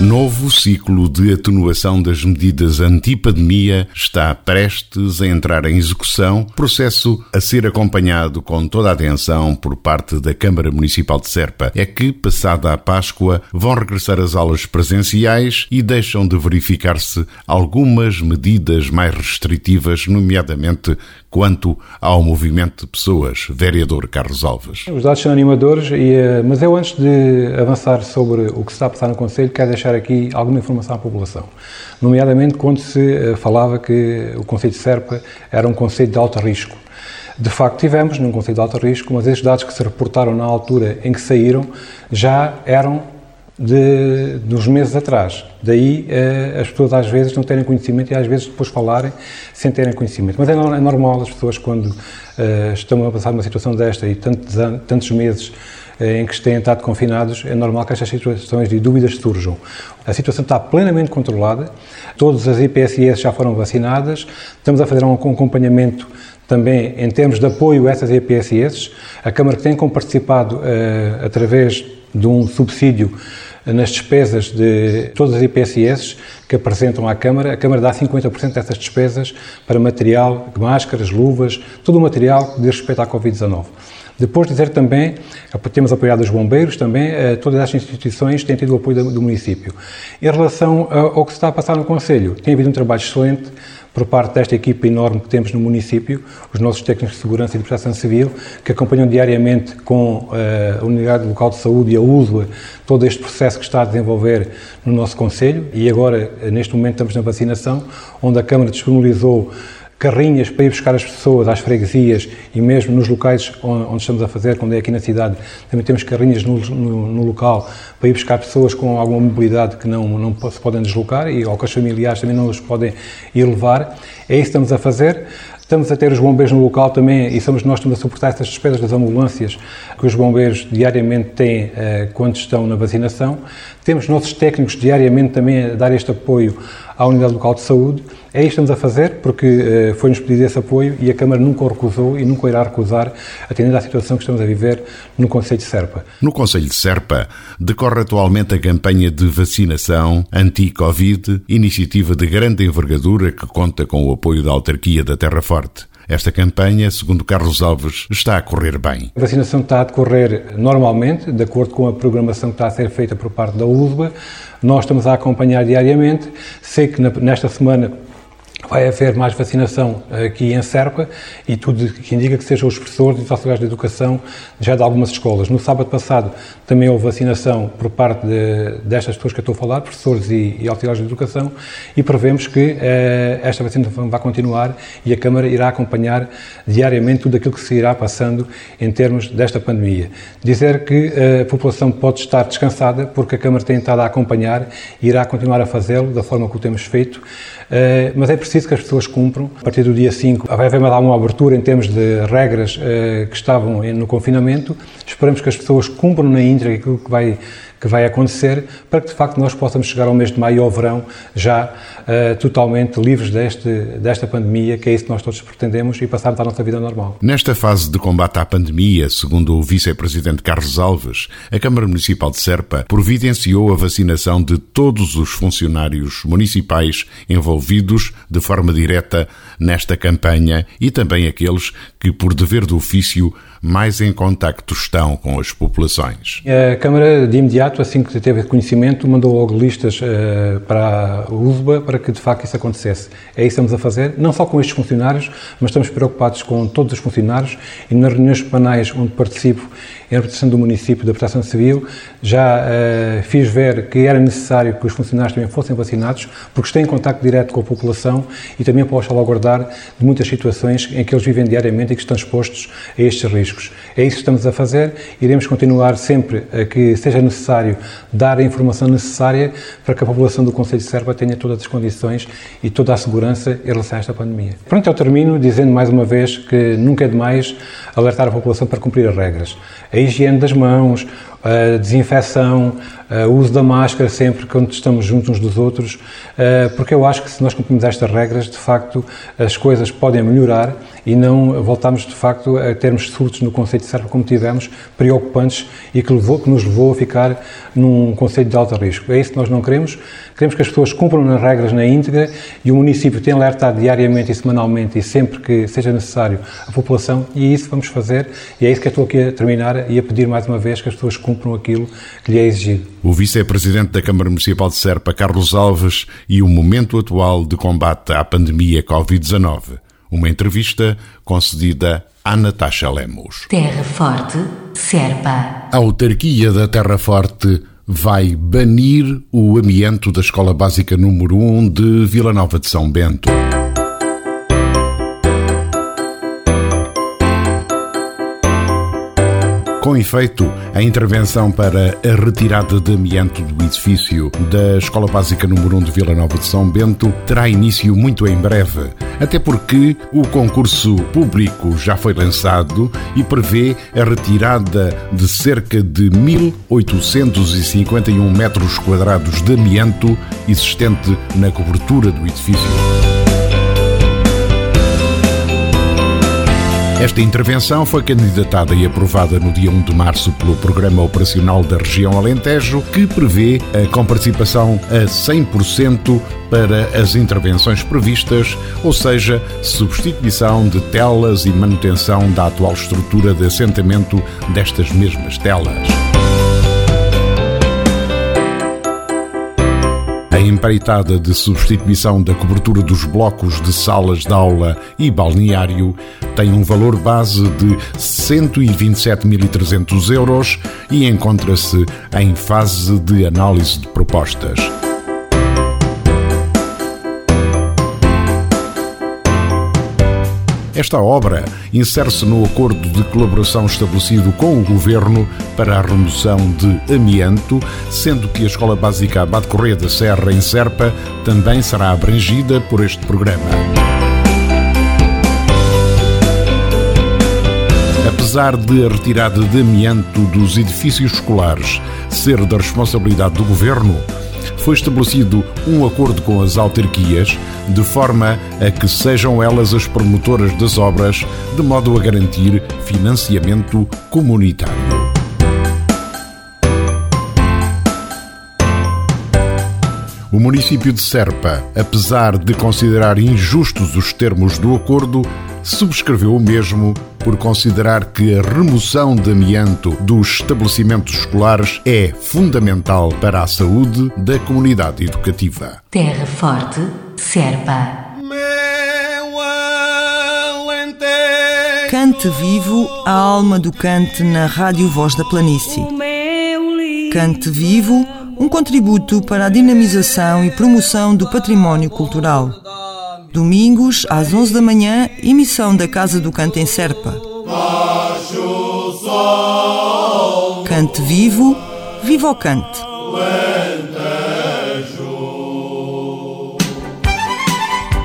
Novo ciclo de atenuação das medidas anti-pandemia está prestes a entrar em execução, processo a ser acompanhado com toda a atenção por parte da Câmara Municipal de Serpa. É que, passada a Páscoa, vão regressar as aulas presenciais e deixam de verificar-se algumas medidas mais restritivas, nomeadamente quanto ao movimento de pessoas. Vereador Carlos Alves. Os dados são animadores, eh, mas eu antes de avançar sobre o que se está a passar no Conselho, quero deixar aqui alguma informação à população. Nomeadamente quando se eh, falava que o Conselho de Serpa era um Conselho de alto risco. De facto, tivemos num Conselho de alto risco, mas esses dados que se reportaram na altura em que saíram já eram de, dos meses atrás. Daí eh, as pessoas às vezes não terem conhecimento e às vezes depois falarem sem terem conhecimento. Mas é, é normal as pessoas quando eh, estão a passar uma situação desta e tantos, tantos meses eh, em que têm estado confinados, é normal que estas situações de dúvidas surjam. A situação está plenamente controlada, todas as IPSS já foram vacinadas, estamos a fazer um acompanhamento também em termos de apoio a essas IPSS. A Câmara tem participado através de um subsídio nas despesas de todas as IPSS que apresentam à Câmara. A Câmara dá 50% dessas despesas para material, máscaras, luvas, todo o material que diz respeito à Covid-19. Depois dizer também, temos apoiado os bombeiros também, eh, todas estas instituições têm tido o apoio do município. Em relação ao que se está a passar no Conselho, tem havido um trabalho excelente por parte desta equipa enorme que temos no município, os nossos técnicos de segurança e de proteção civil, que acompanham diariamente com eh, a Unidade Local de Saúde e a USLA todo este processo que está a desenvolver no nosso Conselho. E agora, eh, neste momento, estamos na vacinação, onde a Câmara disponibilizou carrinhas para ir buscar as pessoas às freguesias e mesmo nos locais onde, estamos a fazer, quando é aqui na cidade, também temos carrinhas no, no, no, local para ir buscar pessoas com alguma mobilidade que não, não se podem deslocar e ou que os familiares também não os podem ir levar. É isso que estamos a fazer. Estamos a ter os bombeiros no local também e somos nós que estamos a suportar essas despesas das ambulâncias que os bombeiros diariamente têm uh, quando estão na vacinação. Temos nossos técnicos diariamente também a dar este apoio à Unidade Local de Saúde. É isto que estamos a fazer, porque uh, foi-nos pedido esse apoio e a Câmara nunca o recusou e nunca irá recusar, atendendo à situação que estamos a viver no Conselho de Serpa. No Conselho de Serpa decorre atualmente a campanha de vacinação anti-Covid, iniciativa de grande envergadura que conta com o apoio da autarquia da Terra Forte. Esta campanha, segundo Carlos Alves, está a correr bem. A vacinação está a decorrer normalmente, de acordo com a programação que está a ser feita por parte da USBA. Nós estamos a acompanhar diariamente. Sei que nesta semana vai haver mais vacinação aqui em Serpa e tudo que indica que sejam os professores e os auxiliares de educação já de algumas escolas. No sábado passado também houve vacinação por parte de, destas pessoas que eu estou a falar, professores e, e auxiliares de educação, e prevemos que eh, esta vacinação vai continuar e a Câmara irá acompanhar diariamente tudo aquilo que se irá passando em termos desta pandemia. Dizer que eh, a população pode estar descansada porque a Câmara tem estado a acompanhar e irá continuar a fazê-lo da forma que o temos feito, eh, mas é preciso preciso que as pessoas cumpram. A partir do dia 5 vai haver uma abertura em termos de regras uh, que estavam no confinamento. Esperamos que as pessoas cumpram na íntegra aquilo que vai que vai acontecer para que de facto nós possamos chegar ao mês de maio ao verão já uh, totalmente livres deste, desta pandemia, que é isso que nós todos pretendemos e passarmos à nossa vida normal. Nesta fase de combate à pandemia, segundo o vice-presidente Carlos Alves, a Câmara Municipal de Serpa providenciou a vacinação de todos os funcionários municipais envolvidos de forma direta nesta campanha e também aqueles que, por dever de ofício, mais em contacto estão com as populações. A Câmara, de imediato, assim que teve conhecimento, mandou logo listas uh, para a USBA para que de facto isso acontecesse. É isso que estamos a fazer, não só com estes funcionários, mas estamos preocupados com todos os funcionários e nas reuniões semanais onde participo em representação do município da Proteção Civil, já uh, fiz ver que era necessário que os funcionários também fossem vacinados, porque estão em contato direto com a população e também para salvaguardar de muitas situações em que eles vivem diariamente e que estão expostos a estes riscos. É isso que estamos a fazer, iremos continuar sempre a que seja necessário dar a informação necessária para que a população do Conselho de Serpa tenha todas as condições e toda a segurança em relação a esta pandemia. Pronto, eu termino dizendo mais uma vez que nunca é demais alertar a população para cumprir as regras. A higiene das mãos, a desinfecção, o uso da máscara sempre quando estamos juntos uns dos outros, porque eu acho que se nós cumprimos estas regras, de facto, as coisas podem melhorar e não voltamos, de facto, a termos surtos no conceito de serpa como tivemos, preocupantes e que, levou, que nos levou a ficar num conceito de alto risco. É isso que nós não queremos. Queremos que as pessoas cumpram as regras na íntegra e o município tem alertado diariamente e semanalmente e sempre que seja necessário a população e é isso vamos fazer e é isso que eu estou aqui a terminar e a pedir mais uma vez que as pessoas cumpram aquilo que lhe é exigido. O vice-presidente da Câmara Municipal de Serpa, Carlos Alves, e o momento atual de combate à pandemia Covid-19. Uma entrevista concedida a Natasha Lemos. Terra Forte, Serpa. A autarquia da Terra Forte vai banir o amianto da Escola Básica número 1 de Vila Nova de São Bento. Com efeito, a intervenção para a retirada de amianto do edifício da Escola Básica número 1 de Vila Nova de São Bento terá início muito em breve, até porque o concurso público já foi lançado e prevê a retirada de cerca de 1.851 metros quadrados de amianto existente na cobertura do edifício. Esta intervenção foi candidatada e aprovada no dia 1 de março pelo Programa Operacional da Região Alentejo, que prevê a comparticipação a 100% para as intervenções previstas, ou seja, substituição de telas e manutenção da atual estrutura de assentamento destas mesmas telas. A empreitada de substituição da cobertura dos blocos de salas de aula e balneário tem um valor base de 127.300 euros e encontra-se em fase de análise de propostas. Esta obra insere-se no acordo de colaboração estabelecido com o Governo para a remoção de amianto, sendo que a Escola Básica Abade Correia da Serra, em Serpa, também será abrangida por este programa. Apesar de a retirada de amianto dos edifícios escolares ser da responsabilidade do Governo, foi estabelecido um acordo com as autarquias, de forma a que sejam elas as promotoras das obras, de modo a garantir financiamento comunitário. O município de Serpa, apesar de considerar injustos os termos do acordo, subscreveu o mesmo por considerar que a remoção de amianto dos estabelecimentos escolares é fundamental para a saúde da comunidade educativa. Terra Forte, Serpa. Cante vivo a alma do cante na Rádio Voz da Planície. Cante vivo, um contributo para a dinamização e promoção do património cultural. Domingos, às 11 da manhã, emissão da Casa do Canto em Serpa. Cante vivo, viva o cante.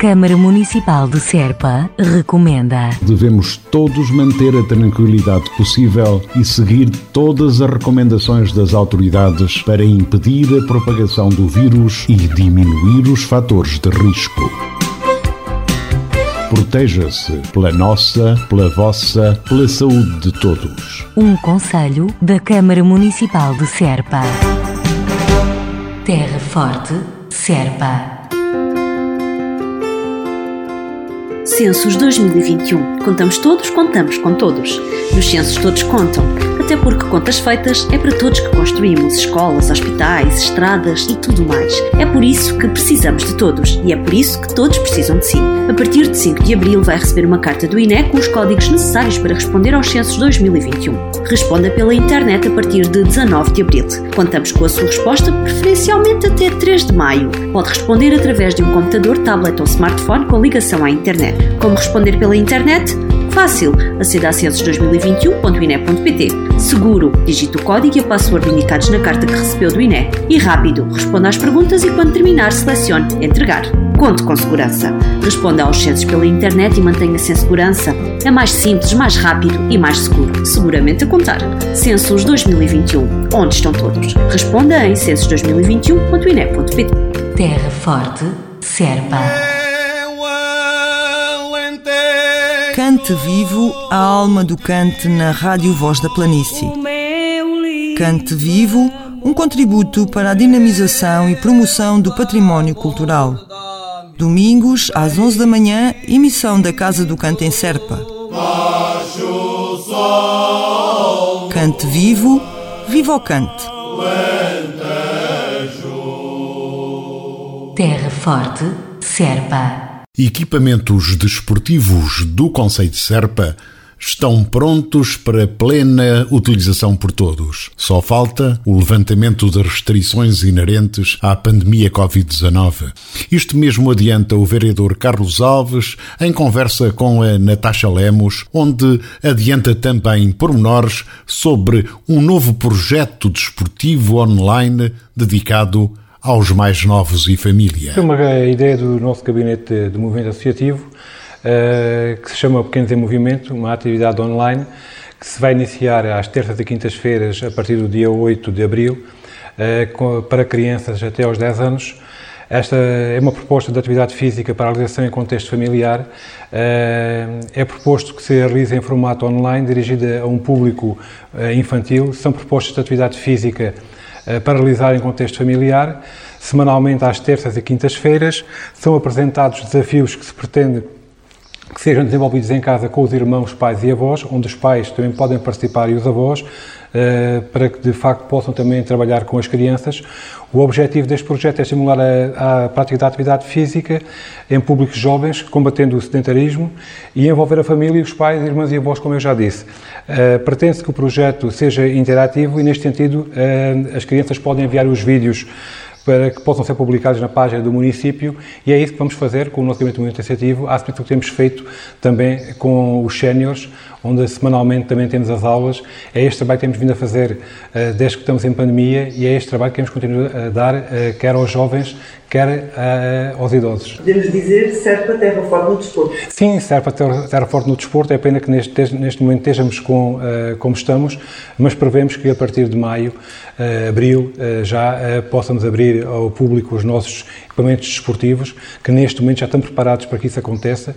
Câmara Municipal de Serpa recomenda. Devemos todos manter a tranquilidade possível e seguir todas as recomendações das autoridades para impedir a propagação do vírus e diminuir os fatores de risco. Proteja-se pela nossa, pela vossa, pela saúde de todos. Um conselho da Câmara Municipal de Serpa. Terra Forte, Serpa. Censos 2021. Contamos todos, contamos com todos. Nos censos todos contam até porque contas feitas é para todos que construímos escolas, hospitais, estradas e tudo mais. É por isso que precisamos de todos e é por isso que todos precisam de si. A partir de 5 de abril vai receber uma carta do INE com os códigos necessários para responder aos censos 2021. Responda pela internet a partir de 19 de abril. Contamos com a sua resposta preferencialmente até 3 de maio. Pode responder através de um computador, tablet ou smartphone com ligação à internet. Como responder pela internet? Fácil, aceda a censos2021.ine.pt. Seguro, digite o código e a password indicados na carta que recebeu do INE. E rápido, responda às perguntas e quando terminar, selecione Entregar. Conte com segurança. Responda aos censos pela internet e mantenha-se em segurança. É mais simples, mais rápido e mais seguro. Seguramente a contar. Censos 2021. Onde estão todos? Responda em censos2021.ine.pt. Terra Forte, Serpa. Cante vivo a alma do cante na Rádio Voz da Planície. Cante vivo, um contributo para a dinamização e promoção do património cultural. Domingos, às 11 da manhã, emissão da Casa do Cante em Serpa. Cante vivo, viva o cante. Terra Forte, Serpa. Equipamentos desportivos do Conselho de Serpa estão prontos para plena utilização por todos. Só falta o levantamento das restrições inerentes à pandemia Covid-19. Isto mesmo adianta o vereador Carlos Alves em conversa com a Natasha Lemos, onde adianta também pormenores sobre um novo projeto desportivo online dedicado aos mais novos e família. É uma ideia do nosso gabinete de movimento associativo uh, que se chama Pequenos em Movimento, uma atividade online que se vai iniciar às terças e quintas-feiras a partir do dia 8 de abril com, para crianças até aos 10 anos. Esta é uma proposta de atividade física para a realização em contexto familiar. Eh, é proposto que se realize em formato online, dirigida a um público infantil. São propostas de atividade física eh, para realizar em contexto familiar. Semanalmente, às terças e quintas-feiras, são apresentados desafios que se pretende sejam desenvolvidos em casa com os irmãos, pais e avós, onde os pais também podem participar e os avós, eh, para que de facto possam também trabalhar com as crianças. O objetivo deste projeto é estimular a, a prática da atividade física em públicos jovens, combatendo o sedentarismo e envolver a família, os pais, irmãs e avós, como eu já disse. Uh, Pretende-se que o projeto seja interativo e, neste sentido, uh, as crianças podem enviar os vídeos para que possam ser publicados na página do município e é isso que vamos fazer com o nosso gabinete iniciativo, à semelhança que temos feito também com os séniores, onde semanalmente também temos as aulas. É este trabalho que temos vindo a fazer uh, desde que estamos em pandemia e é este trabalho que queremos continuar a dar, uh, quer aos jovens, quer uh, aos idosos. Podemos dizer serve para terra forte no desporto? Sim, serve para terra, terra forte no desporto. É pena que neste, neste momento estejamos com, como estamos, mas prevemos que a partir de maio, abril, já possamos abrir ao público os nossos equipamentos desportivos, que neste momento já estão preparados para que isso aconteça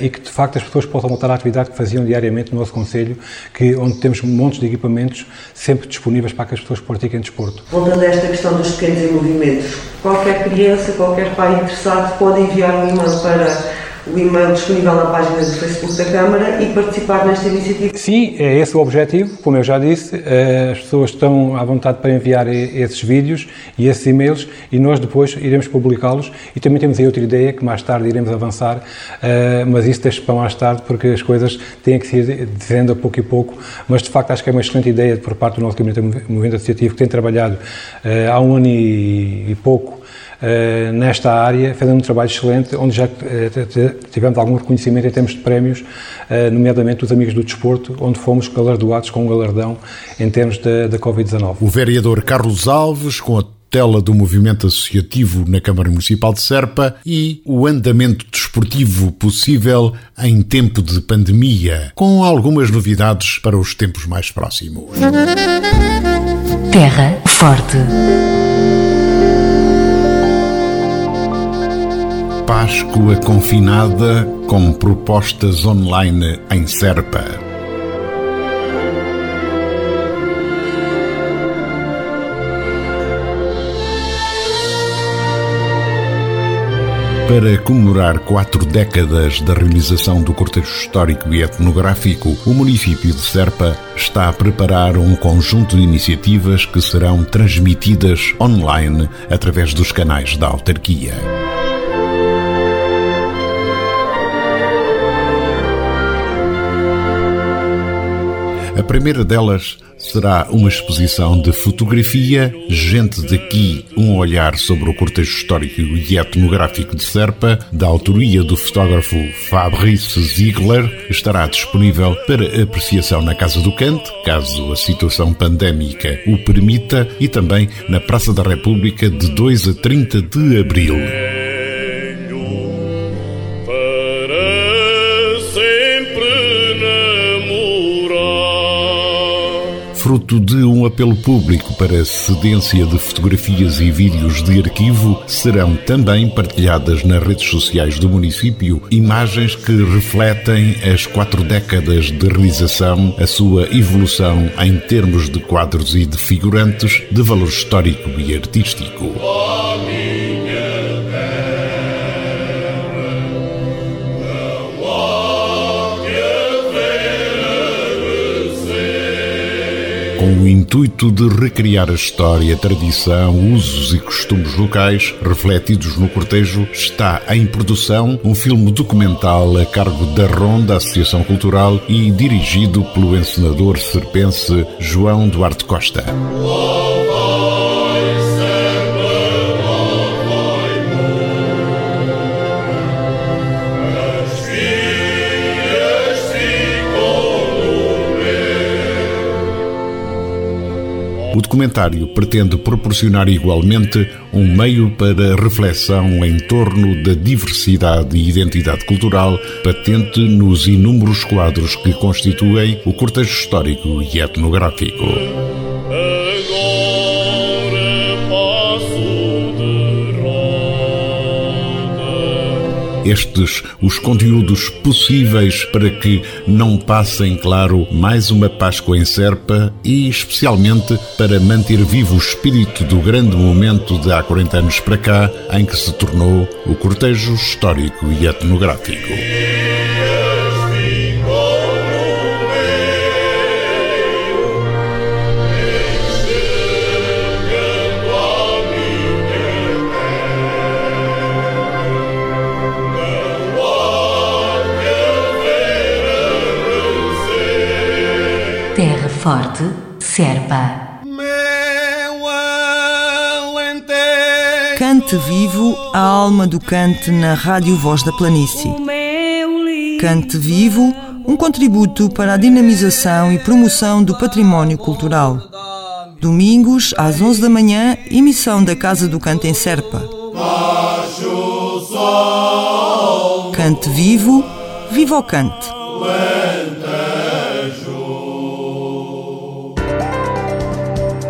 e que de facto as pessoas possam voltar à atividade que faziam diariamente diariamente no nosso Conselho, que, onde temos montes de equipamentos sempre disponíveis para que as pessoas pratiquem desporto. Voltando a esta questão dos pequenos movimentos, qualquer criança, qualquer pai interessado pode enviar um e-mail para o e-mail disponível na página do Facebook da Câmara e participar nesta iniciativa. Sim, é esse o objetivo. Como eu já disse, eh, as pessoas estão à vontade para enviar esses vídeos e esses e-mails e nós depois iremos publicá-los. E também temos aí outra ideia que mais tarde iremos avançar, eh, mas isso deixa para mais tarde porque as coisas têm que se ir dizendo a pouco e pouco. Mas de facto acho que é uma excelente ideia por parte do nosso Gabinete Movimento Associativo que tem trabalhado eh, há um ano e pouco eh, nesta área, fazendo um trabalho excelente, onde já eh, tivemos algum reconhecimento em termos de prémios, eh, nomeadamente dos Amigos do Desporto, onde fomos galardoados com um galardão em termos da, da Covid-19. O vereador Carlos Alves, com a tela do movimento associativo na Câmara Municipal de Serpa e o andamento desportivo possível em tempo de pandemia, com algumas novidades para os tempos mais próximos. Terra Forte. Páscoa confinada com propostas online em Serpa. Para comemorar quatro décadas da realização do cortejo histórico e etnográfico, o município de Serpa está a preparar um conjunto de iniciativas que serão transmitidas online através dos canais da autarquia. A primeira delas será uma exposição de fotografia, gente daqui, um olhar sobre o cortejo histórico e etnográfico de Serpa, da autoria do fotógrafo Fabrice Ziegler, estará disponível para apreciação na Casa do Cante, caso a situação pandémica o permita, e também na Praça da República de 2 a 30 de abril. Fruto de um apelo público para cedência de fotografias e vídeos de arquivo, serão também partilhadas nas redes sociais do município imagens que refletem as quatro décadas de realização, a sua evolução em termos de quadros e de figurantes de valor histórico e artístico. Com o intuito de recriar a história, tradição, usos e costumes locais refletidos no cortejo, está em produção um filme documental a cargo da Ronda Associação Cultural e dirigido pelo encenador serpense João Duarte Costa. O documentário pretende proporcionar igualmente um meio para reflexão em torno da diversidade e identidade cultural patente nos inúmeros quadros que constituem o cortejo histórico e etnográfico. Estes os conteúdos possíveis para que não passem, claro, mais uma Páscoa em Serpa e especialmente para manter vivo o espírito do grande momento de há 40 anos para cá, em que se tornou o cortejo histórico e etnográfico. Forte, Serpa. Cante vivo a alma do cante na Rádio Voz da Planície. Cante vivo, um contributo para a dinamização e promoção do património cultural. Domingos, às 11 da manhã, emissão da Casa do Cante em Serpa. Cante vivo, viva o cante.